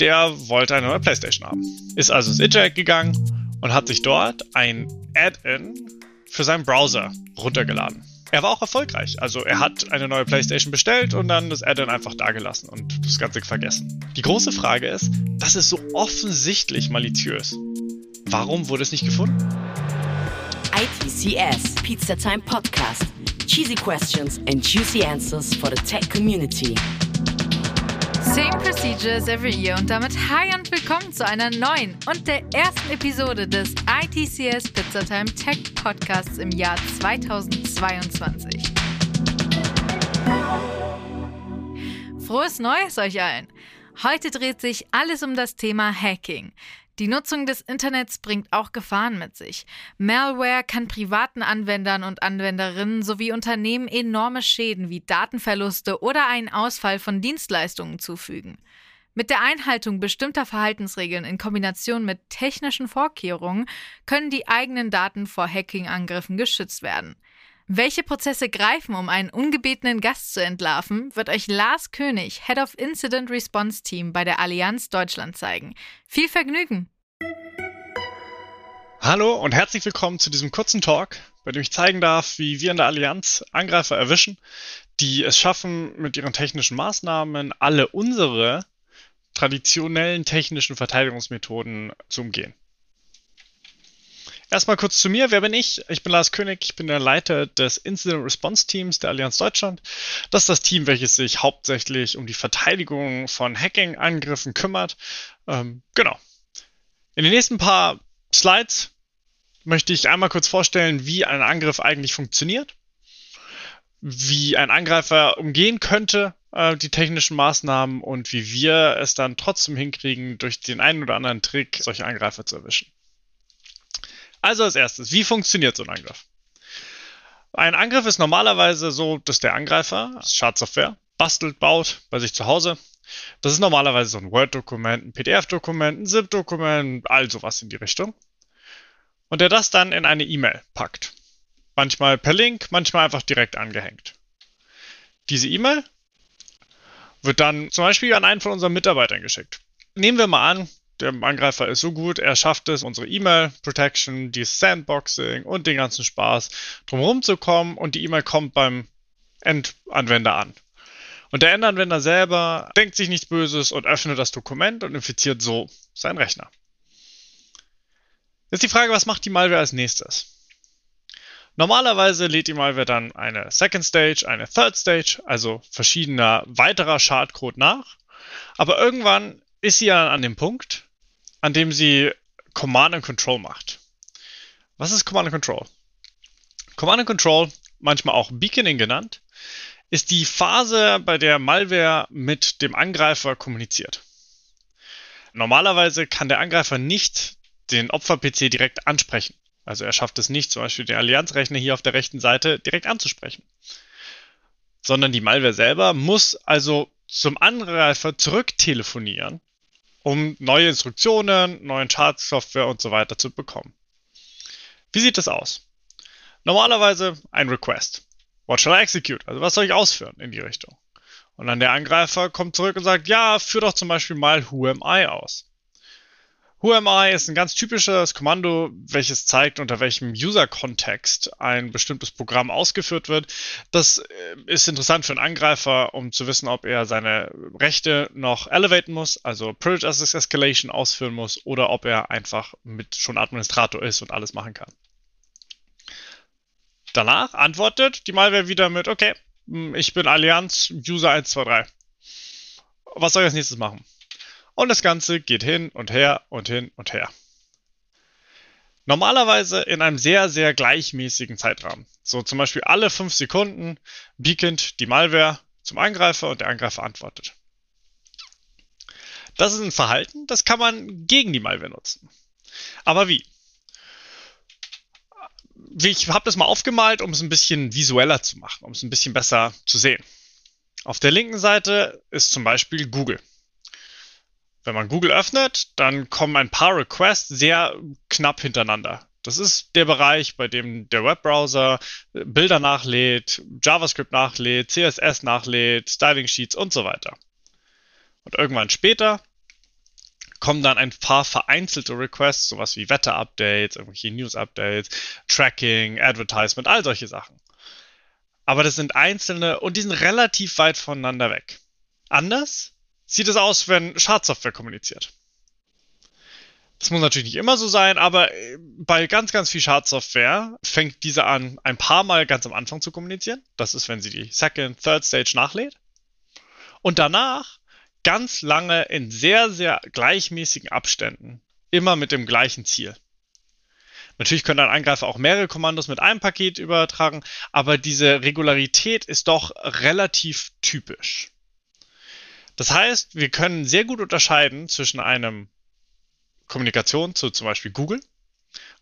der wollte eine neue Playstation haben. Ist also ins Internet gegangen und hat sich dort ein Add-in für seinen Browser runtergeladen. Er war auch erfolgreich. Also er hat eine neue PlayStation bestellt und dann das Add-on einfach dagelassen und das Ganze vergessen. Die große Frage ist, das ist so offensichtlich maliziös. Warum wurde es nicht gefunden? ITCS Pizza Time Podcast. Cheesy questions and juicy answers for the tech community. Same procedures every year und damit hi und willkommen zu einer neuen und der ersten Episode des ITCS Pizzatime Tech Podcasts im Jahr 2022. Frohes Neues euch allen! Heute dreht sich alles um das Thema Hacking. Die Nutzung des Internets bringt auch Gefahren mit sich. Malware kann privaten Anwendern und Anwenderinnen sowie Unternehmen enorme Schäden wie Datenverluste oder einen Ausfall von Dienstleistungen zufügen. Mit der Einhaltung bestimmter Verhaltensregeln in Kombination mit technischen Vorkehrungen können die eigenen Daten vor Hacking-Angriffen geschützt werden. Welche Prozesse greifen, um einen ungebetenen Gast zu entlarven, wird euch Lars König, Head of Incident Response Team bei der Allianz Deutschland zeigen. Viel Vergnügen! Hallo und herzlich willkommen zu diesem kurzen Talk, bei dem ich zeigen darf, wie wir in der Allianz Angreifer erwischen, die es schaffen, mit ihren technischen Maßnahmen alle unsere traditionellen technischen Verteidigungsmethoden zu umgehen. Erstmal kurz zu mir. Wer bin ich? Ich bin Lars König. Ich bin der Leiter des Incident Response Teams der Allianz Deutschland. Das ist das Team, welches sich hauptsächlich um die Verteidigung von Hacking-Angriffen kümmert. Ähm, genau. In den nächsten paar Slides möchte ich einmal kurz vorstellen, wie ein Angriff eigentlich funktioniert, wie ein Angreifer umgehen könnte, äh, die technischen Maßnahmen und wie wir es dann trotzdem hinkriegen, durch den einen oder anderen Trick solche Angreifer zu erwischen. Also als erstes, wie funktioniert so ein Angriff? Ein Angriff ist normalerweise so, dass der Angreifer, Schadsoftware, bastelt, baut bei sich zu Hause. Das ist normalerweise so ein Word-Dokument, ein PDF-Dokument, ein ZIP-Dokument, all sowas in die Richtung. Und der das dann in eine E-Mail packt. Manchmal per Link, manchmal einfach direkt angehängt. Diese E-Mail wird dann zum Beispiel an einen von unseren Mitarbeitern geschickt. Nehmen wir mal an, der Angreifer ist so gut, er schafft es, unsere E-Mail-Protection, die Sandboxing und den ganzen Spaß drumherum zu kommen und die E-Mail kommt beim Endanwender an. Und der Endanwender selber denkt sich nichts Böses und öffnet das Dokument und infiziert so seinen Rechner. Jetzt die Frage, was macht die Malware als nächstes? Normalerweise lädt die Malware dann eine Second Stage, eine Third Stage, also verschiedener weiterer Schadcode nach. Aber irgendwann ist sie ja an dem Punkt, an dem sie Command and Control macht. Was ist Command and Control? Command and Control, manchmal auch Beaconing genannt, ist die Phase, bei der Malware mit dem Angreifer kommuniziert. Normalerweise kann der Angreifer nicht den Opfer-PC direkt ansprechen. Also er schafft es nicht, zum Beispiel den Allianzrechner hier auf der rechten Seite direkt anzusprechen. Sondern die Malware selber muss also zum Angreifer zurücktelefonieren um neue Instruktionen, neuen Chartsoftware und so weiter zu bekommen. Wie sieht das aus? Normalerweise ein Request. What shall I execute? Also was soll ich ausführen in die Richtung? Und dann der Angreifer kommt zurück und sagt, ja, führ doch zum Beispiel mal Who am I aus. WhoAmi ist ein ganz typisches Kommando, welches zeigt, unter welchem User-Kontext ein bestimmtes Programm ausgeführt wird. Das äh, ist interessant für einen Angreifer, um zu wissen, ob er seine Rechte noch elevaten muss, also Privilege Access Escalation ausführen muss, oder ob er einfach mit schon Administrator ist und alles machen kann. Danach antwortet die Malware wieder mit, okay, hm, ich bin Allianz User 123. Was soll ich als nächstes machen? Und das Ganze geht hin und her und hin und her. Normalerweise in einem sehr, sehr gleichmäßigen Zeitrahmen. So zum Beispiel alle fünf Sekunden beacont die Malware zum Angreifer und der Angreifer antwortet. Das ist ein Verhalten, das kann man gegen die Malware nutzen. Aber wie? Ich habe das mal aufgemalt, um es ein bisschen visueller zu machen, um es ein bisschen besser zu sehen. Auf der linken Seite ist zum Beispiel Google. Wenn man Google öffnet, dann kommen ein paar Requests sehr knapp hintereinander. Das ist der Bereich, bei dem der Webbrowser Bilder nachlädt, JavaScript nachlädt, CSS nachlädt, Styling Sheets und so weiter. Und irgendwann später kommen dann ein paar vereinzelte Requests, sowas wie Wetter-Updates, irgendwelche News-Updates, Tracking, Advertisement, all solche Sachen. Aber das sind einzelne und die sind relativ weit voneinander weg. Anders sieht es aus, wenn Schadsoftware kommuniziert. Das muss natürlich nicht immer so sein, aber äh, bei ganz, ganz viel Schadsoftware fängt diese an, ein paar Mal ganz am Anfang zu kommunizieren. Das ist, wenn sie die Second, Third Stage nachlädt. Und danach ganz lange in sehr, sehr gleichmäßigen Abständen. Immer mit dem gleichen Ziel. Natürlich können ein Angreifer auch mehrere Kommandos mit einem Paket übertragen, aber diese Regularität ist doch relativ typisch. Das heißt, wir können sehr gut unterscheiden zwischen einem Kommunikation zu zum Beispiel Google,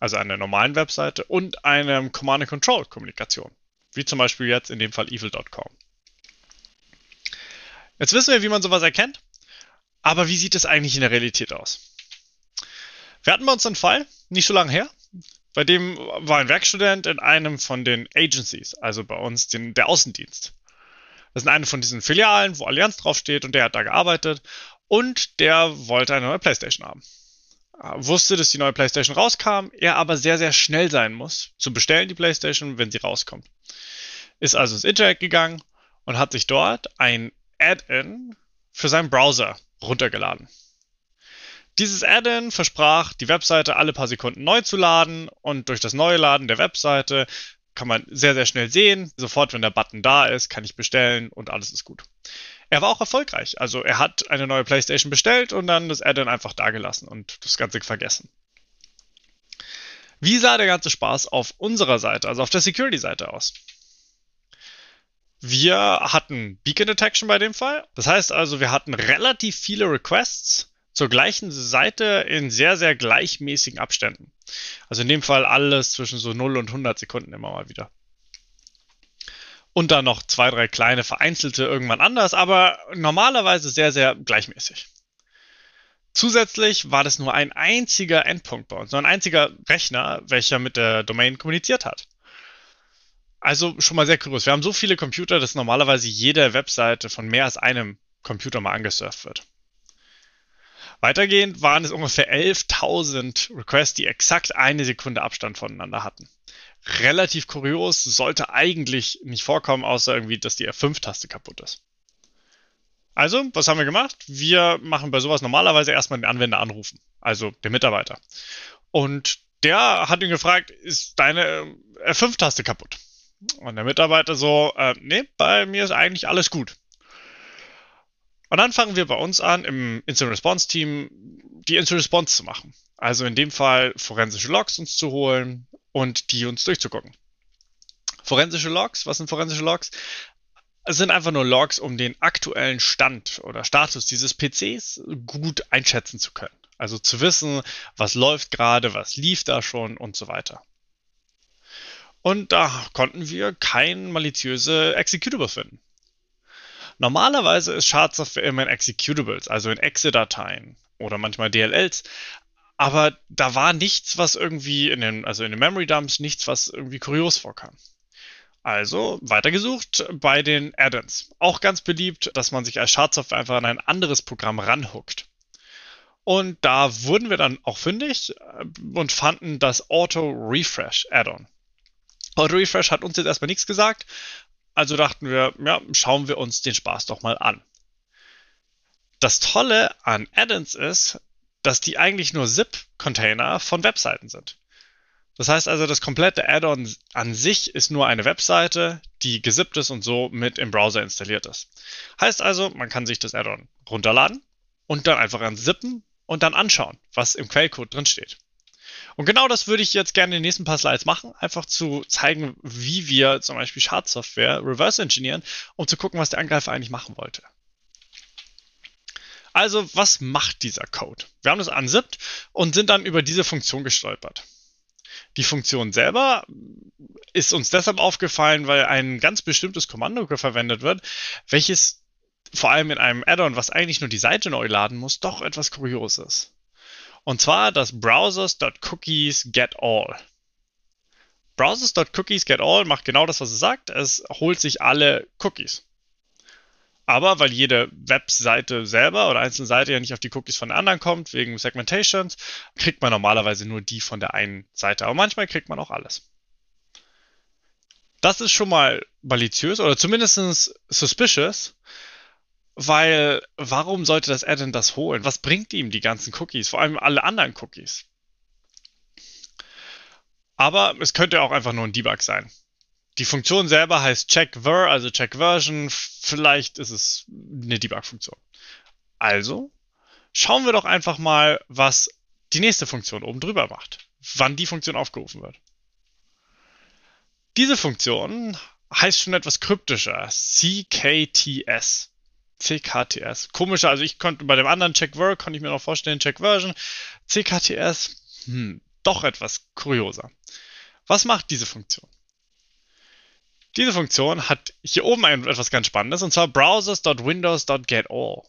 also einer normalen Webseite, und einem Command-and-Control-Kommunikation, wie zum Beispiel jetzt in dem Fall evil.com. Jetzt wissen wir, wie man sowas erkennt, aber wie sieht es eigentlich in der Realität aus? Wir hatten bei uns einen Fall, nicht so lange her, bei dem war ein Werkstudent in einem von den Agencies, also bei uns den, der Außendienst. Das ist eine von diesen Filialen, wo Allianz draufsteht und der hat da gearbeitet und der wollte eine neue Playstation haben wusste, dass die neue PlayStation rauskam, er aber sehr, sehr schnell sein muss, zu bestellen die PlayStation, wenn sie rauskommt. Ist also ins Internet gegangen und hat sich dort ein Add-in für seinen Browser runtergeladen. Dieses Add-in versprach, die Webseite alle paar Sekunden neu zu laden und durch das neue Laden der Webseite kann man sehr, sehr schnell sehen, sofort, wenn der Button da ist, kann ich bestellen und alles ist gut er war auch erfolgreich. Also er hat eine neue PlayStation bestellt und dann das Add-on einfach dagelassen und das Ganze vergessen. Wie sah der ganze Spaß auf unserer Seite, also auf der Security-Seite aus? Wir hatten Beacon Detection bei dem Fall. Das heißt also, wir hatten relativ viele Requests zur gleichen Seite in sehr, sehr gleichmäßigen Abständen. Also in dem Fall alles zwischen so 0 und 100 Sekunden immer mal wieder. Und dann noch zwei, drei kleine vereinzelte irgendwann anders, aber normalerweise sehr, sehr gleichmäßig. Zusätzlich war das nur ein einziger Endpunkt bei uns, nur ein einziger Rechner, welcher mit der Domain kommuniziert hat. Also schon mal sehr kurios. Wir haben so viele Computer, dass normalerweise jede Webseite von mehr als einem Computer mal angesurft wird. Weitergehend waren es ungefähr 11.000 Requests, die exakt eine Sekunde Abstand voneinander hatten relativ kurios, sollte eigentlich nicht vorkommen, außer irgendwie, dass die F5-Taste kaputt ist. Also, was haben wir gemacht? Wir machen bei sowas normalerweise erstmal den Anwender anrufen, also den Mitarbeiter. Und der hat ihn gefragt, ist deine F5-Taste kaputt? Und der Mitarbeiter so, äh, nee, bei mir ist eigentlich alles gut. Und dann fangen wir bei uns an, im Instant Response Team die Instant Response zu machen. Also in dem Fall forensische Logs uns zu holen, und die uns durchzugucken. Forensische Logs, was sind forensische Logs? Es sind einfach nur Logs, um den aktuellen Stand oder Status dieses PCs gut einschätzen zu können. Also zu wissen, was läuft gerade, was lief da schon und so weiter. Und da konnten wir kein maliziöse Executable finden. Normalerweise ist Schadsoftware immer in Executables, also in Exe-Dateien oder manchmal DLLs, aber da war nichts, was irgendwie in den, also in den Memory Dumps, nichts, was irgendwie kurios vorkam. Also weitergesucht bei den Add-ins. Auch ganz beliebt, dass man sich als Schadsoftware einfach an ein anderes Programm ranhuckt. Und da wurden wir dann auch fündig äh, und fanden das Auto Refresh Add-on. Auto Refresh hat uns jetzt erstmal nichts gesagt, also dachten wir, ja, schauen wir uns den Spaß doch mal an. Das Tolle an Add-ins ist, dass die eigentlich nur ZIP-Container von Webseiten sind. Das heißt also, das komplette Add-on an sich ist nur eine Webseite, die gesippt ist und so mit im Browser installiert ist. Heißt also, man kann sich das Add-on runterladen und dann einfach an zippen und dann anschauen, was im Quellcode drin steht. Und genau das würde ich jetzt gerne in den nächsten paar Slides machen, einfach zu zeigen, wie wir zum Beispiel Schadsoftware reverse engineeren, um zu gucken, was der Angreifer eigentlich machen wollte. Also, was macht dieser Code? Wir haben das unsippt und sind dann über diese Funktion gestolpert. Die Funktion selber ist uns deshalb aufgefallen, weil ein ganz bestimmtes Kommando verwendet wird, welches vor allem in einem Add-on, was eigentlich nur die Seite neu laden muss, doch etwas kurios ist. Und zwar das browsers.cookies.getAll. Browsers.cookies.getAll macht genau das, was es sagt. Es holt sich alle Cookies. Aber weil jede Webseite selber oder einzelne Seite ja nicht auf die Cookies von der anderen kommt, wegen Segmentations, kriegt man normalerweise nur die von der einen Seite. Aber manchmal kriegt man auch alles. Das ist schon mal maliziös oder zumindest suspicious, weil warum sollte das Add-in das holen? Was bringt ihm die ganzen Cookies, vor allem alle anderen Cookies? Aber es könnte auch einfach nur ein Debug sein. Die Funktion selber heißt checkVer, also checkVersion. Vielleicht ist es eine Debug-Funktion. Also schauen wir doch einfach mal, was die nächste Funktion oben drüber macht. Wann die Funktion aufgerufen wird. Diese Funktion heißt schon etwas kryptischer. CKTS. CKTS. Komischer, also ich konnte bei dem anderen checkVer, konnte ich mir noch vorstellen, checkVersion. CKTS, hm, doch etwas kurioser. Was macht diese Funktion? Diese Funktion hat hier oben etwas ganz Spannendes, und zwar browsers.windows.getAll.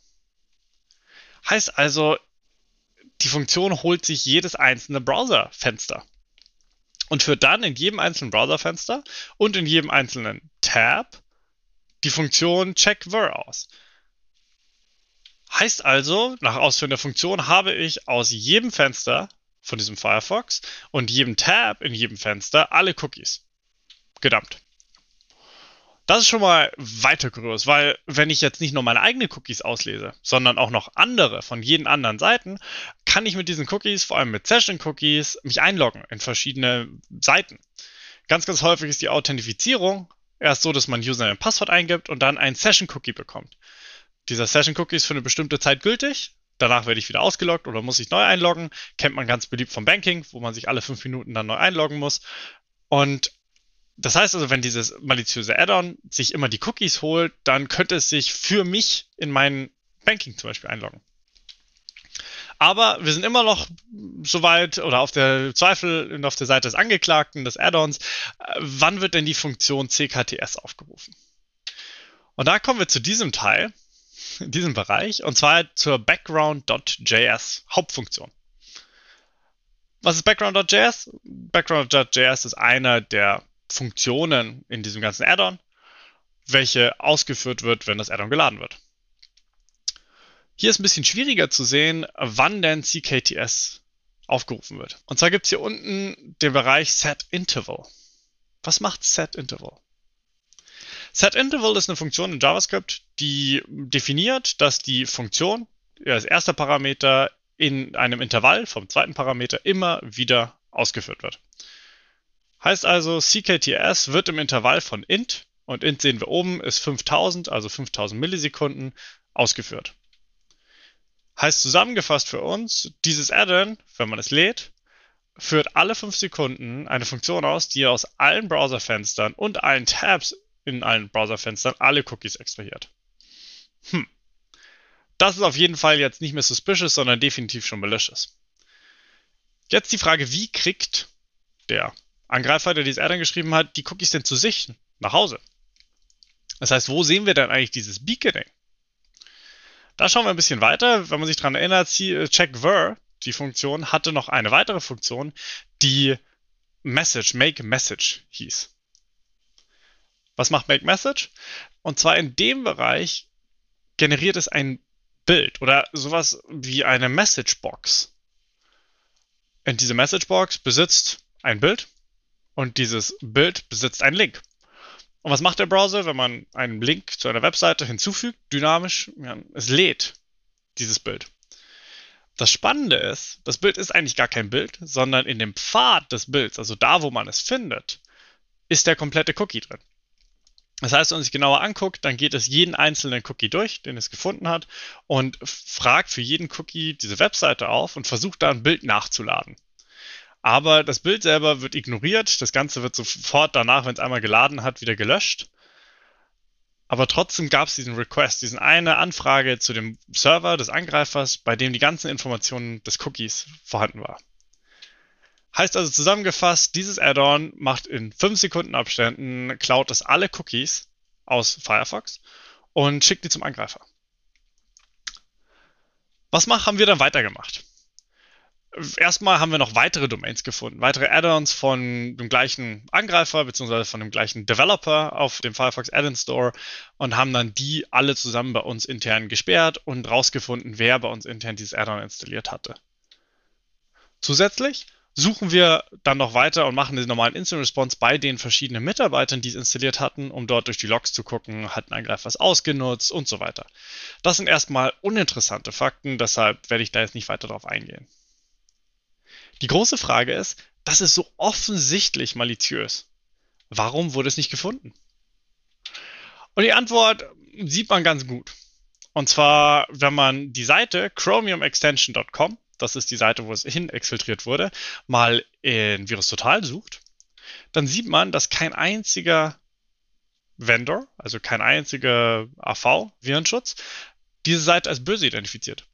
Heißt also, die Funktion holt sich jedes einzelne Browserfenster und führt dann in jedem einzelnen Browserfenster und in jedem einzelnen Tab die Funktion checkVer aus. Heißt also, nach Ausführen der Funktion habe ich aus jedem Fenster von diesem Firefox und jedem Tab in jedem Fenster alle Cookies gedumpt. Das ist schon mal weiter groß, weil wenn ich jetzt nicht nur meine eigenen Cookies auslese, sondern auch noch andere von jeden anderen Seiten, kann ich mit diesen Cookies, vor allem mit Session-Cookies, mich einloggen in verschiedene Seiten. Ganz, ganz häufig ist die Authentifizierung erst so, dass man User ein Passwort eingibt und dann ein Session-Cookie bekommt. Dieser Session-Cookie ist für eine bestimmte Zeit gültig. Danach werde ich wieder ausgeloggt oder muss ich neu einloggen. Kennt man ganz beliebt vom Banking, wo man sich alle fünf Minuten dann neu einloggen muss. Und das heißt also, wenn dieses maliziöse Add-on sich immer die Cookies holt, dann könnte es sich für mich in mein Banking zum Beispiel einloggen. Aber wir sind immer noch soweit oder auf der Zweifel und auf der Seite des Angeklagten des Add-ons. Wann wird denn die Funktion CKTS aufgerufen? Und da kommen wir zu diesem Teil, in diesem Bereich, und zwar zur Background.js Hauptfunktion. Was ist Background.js? Background.js ist einer der Funktionen in diesem ganzen Add-on, welche ausgeführt wird, wenn das Add-on geladen wird. Hier ist ein bisschen schwieriger zu sehen, wann denn CKTS aufgerufen wird. Und zwar gibt es hier unten den Bereich setInterval. Was macht setInterval? SetInterval ist eine Funktion in JavaScript, die definiert, dass die Funktion als erster Parameter in einem Intervall vom zweiten Parameter immer wieder ausgeführt wird. Heißt also, CKTS wird im Intervall von int, und int sehen wir oben, ist 5000, also 5000 Millisekunden, ausgeführt. Heißt zusammengefasst für uns, dieses Add-on, wenn man es lädt, führt alle 5 Sekunden eine Funktion aus, die aus allen Browserfenstern und allen Tabs in allen Browserfenstern alle Cookies extrahiert. Hm. Das ist auf jeden Fall jetzt nicht mehr suspicious, sondern definitiv schon malicious. Jetzt die Frage, wie kriegt der Angreifer, der dieses Add-on geschrieben hat, die Cookies denn zu sich nach Hause? Das heißt, wo sehen wir denn eigentlich dieses Beaconing? Da schauen wir ein bisschen weiter. Wenn man sich daran erinnert, äh, checkVer, die Funktion, hatte noch eine weitere Funktion, die Message, Make Message hieß. Was macht Make Message? Und zwar in dem Bereich generiert es ein Bild oder sowas wie eine Message Box. Und diese Message Box besitzt ein Bild und dieses Bild besitzt einen Link. Und was macht der Browser, wenn man einen Link zu einer Webseite hinzufügt, dynamisch? Ja, es lädt dieses Bild. Das Spannende ist, das Bild ist eigentlich gar kein Bild, sondern in dem Pfad des Bilds, also da, wo man es findet, ist der komplette Cookie drin. Das heißt, wenn man sich genauer anguckt, dann geht es jeden einzelnen Cookie durch, den es gefunden hat, und fragt für jeden Cookie diese Webseite auf und versucht da ein Bild nachzuladen. Aber das Bild selber wird ignoriert. Das Ganze wird sofort danach, wenn es einmal geladen hat, wieder gelöscht. Aber trotzdem gab es diesen Request, diesen eine Anfrage zu dem Server des Angreifers, bei dem die ganzen Informationen des Cookies vorhanden war. Heißt also zusammengefasst, dieses Add-on macht in 5 Sekunden Abständen, klaut es alle Cookies aus Firefox und schickt die zum Angreifer. Was haben wir dann weitergemacht? erstmal haben wir noch weitere Domains gefunden, weitere Add-ons von dem gleichen Angreifer bzw. von dem gleichen Developer auf dem Firefox Add-on Store und haben dann die alle zusammen bei uns intern gesperrt und rausgefunden, wer bei uns intern dieses Add-on installiert hatte. Zusätzlich suchen wir dann noch weiter und machen den normalen Instant Response bei den verschiedenen Mitarbeitern, die es installiert hatten, um dort durch die Logs zu gucken, hat ein Angreifer was ausgenutzt und so weiter. Das sind erstmal uninteressante Fakten, deshalb werde ich da jetzt nicht weiter drauf eingehen. Die große Frage ist, das ist so offensichtlich maliziös. Warum wurde es nicht gefunden? Und die Antwort sieht man ganz gut. Und zwar, wenn man die Seite chromiumextension.com das ist die Seite, wo es hin exfiltriert wurde, mal in Virus Total sucht, dann sieht man, dass kein einziger Vendor, also kein einziger AV-Virenschutz, diese Seite als böse identifiziert.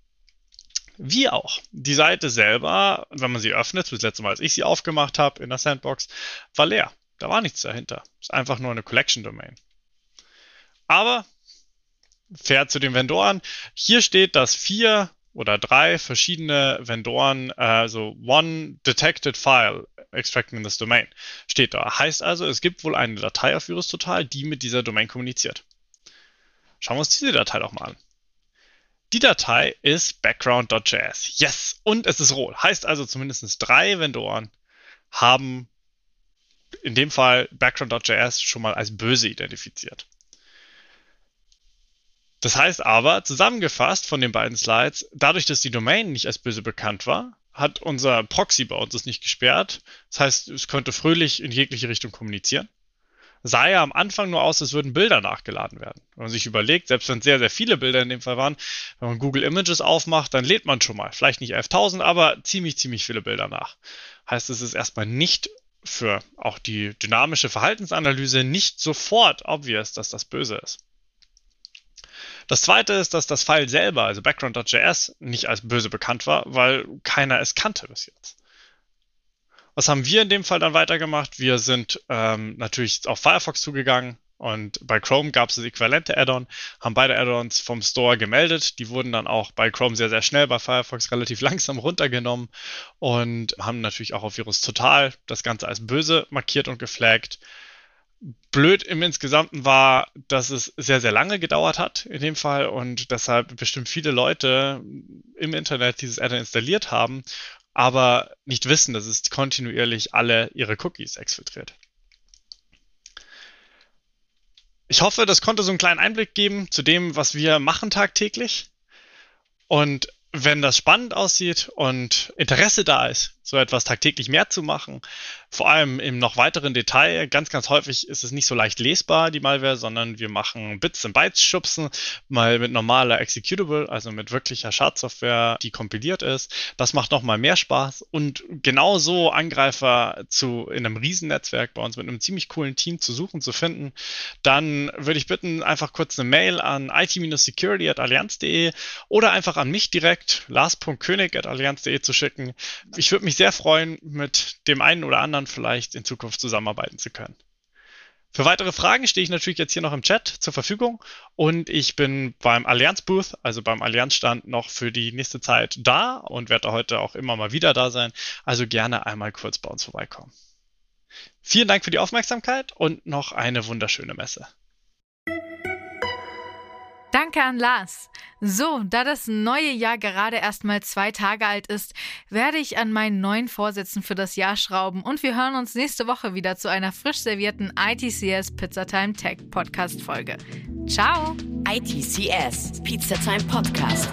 Wie auch. Die Seite selber, wenn man sie öffnet, das letzte Mal, als ich sie aufgemacht habe in der Sandbox, war leer. Da war nichts dahinter. Ist einfach nur eine Collection Domain. Aber fair zu den Vendoren. Hier steht, dass vier oder drei verschiedene Vendoren, also One Detected File Extracting this Domain, steht da. Heißt also, es gibt wohl eine Datei auf VirusTotal, die mit dieser Domain kommuniziert. Schauen wir uns diese Datei doch mal an. Die Datei ist background.js. Yes! Und es ist rot. Heißt also, zumindest drei Vendoren haben in dem Fall background.js schon mal als böse identifiziert. Das heißt aber, zusammengefasst von den beiden Slides, dadurch, dass die Domain nicht als böse bekannt war, hat unser Proxy bei uns es nicht gesperrt. Das heißt, es könnte fröhlich in jegliche Richtung kommunizieren. Sah ja am Anfang nur aus, als würden Bilder nachgeladen werden. Wenn man sich überlegt, selbst wenn sehr, sehr viele Bilder in dem Fall waren, wenn man Google Images aufmacht, dann lädt man schon mal, vielleicht nicht 11.000, aber ziemlich, ziemlich viele Bilder nach. Heißt, es ist erstmal nicht für auch die dynamische Verhaltensanalyse nicht sofort obvious, dass das böse ist. Das zweite ist, dass das File selber, also background.js, nicht als böse bekannt war, weil keiner es kannte bis jetzt. Was haben wir in dem Fall dann weitergemacht? Wir sind ähm, natürlich auf Firefox zugegangen und bei Chrome gab es das äquivalente Add-on, haben beide Add-ons vom Store gemeldet. Die wurden dann auch bei Chrome sehr, sehr schnell, bei Firefox relativ langsam runtergenommen und haben natürlich auch auf Virus Total das Ganze als böse markiert und geflaggt blöd im Insgesamten war, dass es sehr, sehr lange gedauert hat in dem Fall und deshalb bestimmt viele Leute im Internet dieses Add-on installiert haben, aber nicht wissen, dass es kontinuierlich alle ihre Cookies exfiltriert. Ich hoffe, das konnte so einen kleinen Einblick geben zu dem, was wir machen tagtäglich. Und wenn das spannend aussieht und Interesse da ist, so etwas tagtäglich mehr zu machen, vor allem im noch weiteren Detail, ganz, ganz häufig ist es nicht so leicht lesbar, die Malware, sondern wir machen Bits und Bytes schubsen, mal mit normaler Executable, also mit wirklicher Schadsoftware, die kompiliert ist. Das macht nochmal mehr Spaß und genauso Angreifer zu, in einem Riesennetzwerk bei uns mit einem ziemlich coolen Team zu suchen, zu finden, dann würde ich bitten, einfach kurz eine Mail an it-security.allianz.de oder einfach an mich direkt, lars.könig.allianz.de zu schicken. Ich würde mich sehr freuen, mit dem einen oder anderen vielleicht in Zukunft zusammenarbeiten zu können. Für weitere Fragen stehe ich natürlich jetzt hier noch im Chat zur Verfügung und ich bin beim Allianz Booth, also beim Allianzstand noch für die nächste Zeit da und werde heute auch immer mal wieder da sein. Also gerne einmal kurz bei uns vorbeikommen. Vielen Dank für die Aufmerksamkeit und noch eine wunderschöne Messe. Danke an Lars. So, da das neue Jahr gerade erst mal zwei Tage alt ist, werde ich an meinen neuen Vorsätzen für das Jahr schrauben und wir hören uns nächste Woche wieder zu einer frisch servierten ITCS Pizzatime Tech Podcast Folge. Ciao! ITCS Pizza Time Podcast.